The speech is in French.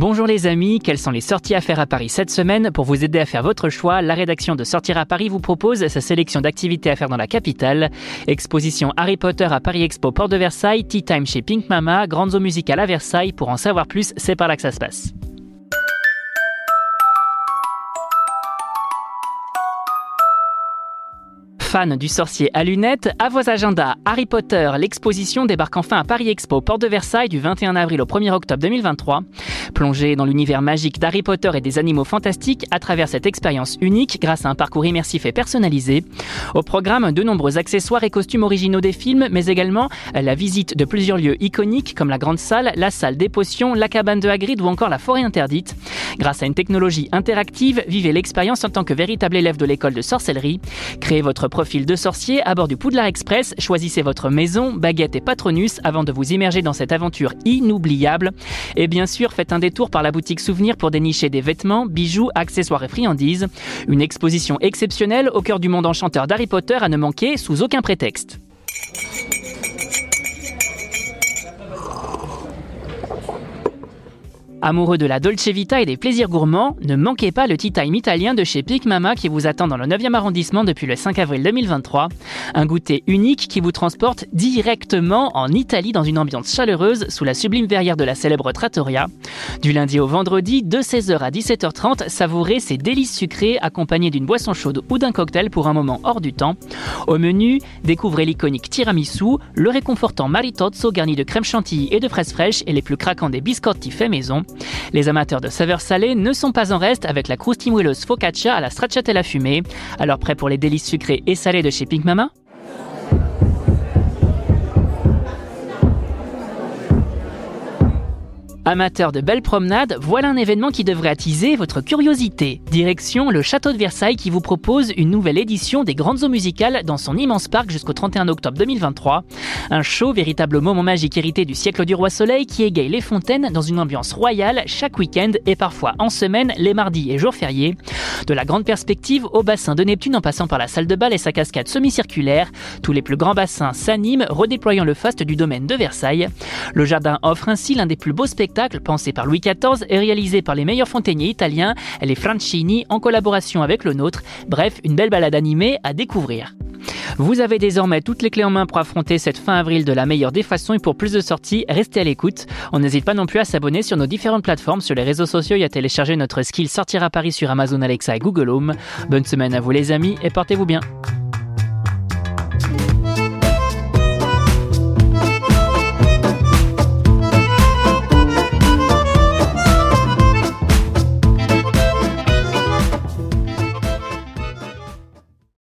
Bonjour les amis, quelles sont les sorties à faire à Paris cette semaine Pour vous aider à faire votre choix, la rédaction de Sortir à Paris vous propose sa sélection d'activités à faire dans la capitale. Exposition Harry Potter à Paris Expo Port de Versailles, Tea Time chez Pink Mama, Grandes eaux musicales à Versailles. Pour en savoir plus, c'est par là que ça se passe. Fans du sorcier à lunettes, à vos agendas, Harry Potter, l'exposition débarque enfin à Paris Expo, porte de Versailles du 21 avril au 1er octobre 2023. Plongez dans l'univers magique d'Harry Potter et des animaux fantastiques à travers cette expérience unique grâce à un parcours immersif et personnalisé. Au programme, de nombreux accessoires et costumes originaux des films, mais également la visite de plusieurs lieux iconiques comme la Grande Salle, la Salle des Potions, la cabane de Hagrid ou encore la Forêt Interdite. Grâce à une technologie interactive, vivez l'expérience en tant que véritable élève de l'école de sorcellerie. Créez votre profil de sorcier à bord du Poudlard Express, choisissez votre maison, baguette et patronus avant de vous immerger dans cette aventure inoubliable. Et bien sûr, faites un détour par la boutique Souvenir pour dénicher des vêtements, bijoux, accessoires et friandises. Une exposition exceptionnelle au cœur du monde enchanteur d'Harry Potter à ne manquer sous aucun prétexte. Amoureux de la Dolce Vita et des plaisirs gourmands, ne manquez pas le Tea Time italien de chez Pic Mama qui vous attend dans le 9e arrondissement depuis le 5 avril 2023. Un goûter unique qui vous transporte directement en Italie dans une ambiance chaleureuse sous la sublime verrière de la célèbre Trattoria. Du lundi au vendredi, de 16h à 17h30, savourez ces délices sucrées accompagnées d'une boisson chaude ou d'un cocktail pour un moment hors du temps. Au menu, découvrez l'iconique tiramisu, le réconfortant maritozzo garni de crème chantilly et de fraises fraîches et les plus craquants des biscotti faits maison. Les amateurs de saveurs salées ne sont pas en reste avec la croustimouilleuse focaccia à la stracciatella fumée. Alors prêt pour les délices sucrées et salées de chez Pink Mama? Amateur de belles promenades, voilà un événement qui devrait attiser votre curiosité. Direction le Château de Versailles qui vous propose une nouvelle édition des grandes eaux musicales dans son immense parc jusqu'au 31 octobre 2023. Un show, véritable moment magique hérité du siècle du roi soleil qui égaye les fontaines dans une ambiance royale chaque week-end et parfois en semaine, les mardis et jours fériés. De la grande perspective au bassin de Neptune en passant par la salle de bal et sa cascade semi-circulaire, tous les plus grands bassins s'animent, redéployant le faste du domaine de Versailles. Le jardin offre ainsi l'un des plus beaux spectacles pensé par Louis XIV et réalisé par les meilleurs fontainiers italiens, les Francini, en collaboration avec le nôtre. Bref, une belle balade animée à découvrir. Vous avez désormais toutes les clés en main pour affronter cette fin avril de la meilleure des façons et pour plus de sorties, restez à l'écoute. On n'hésite pas non plus à s'abonner sur nos différentes plateformes, sur les réseaux sociaux et à télécharger notre skill Sortir à Paris sur Amazon Alexa et Google Home. Bonne semaine à vous les amis et portez-vous bien.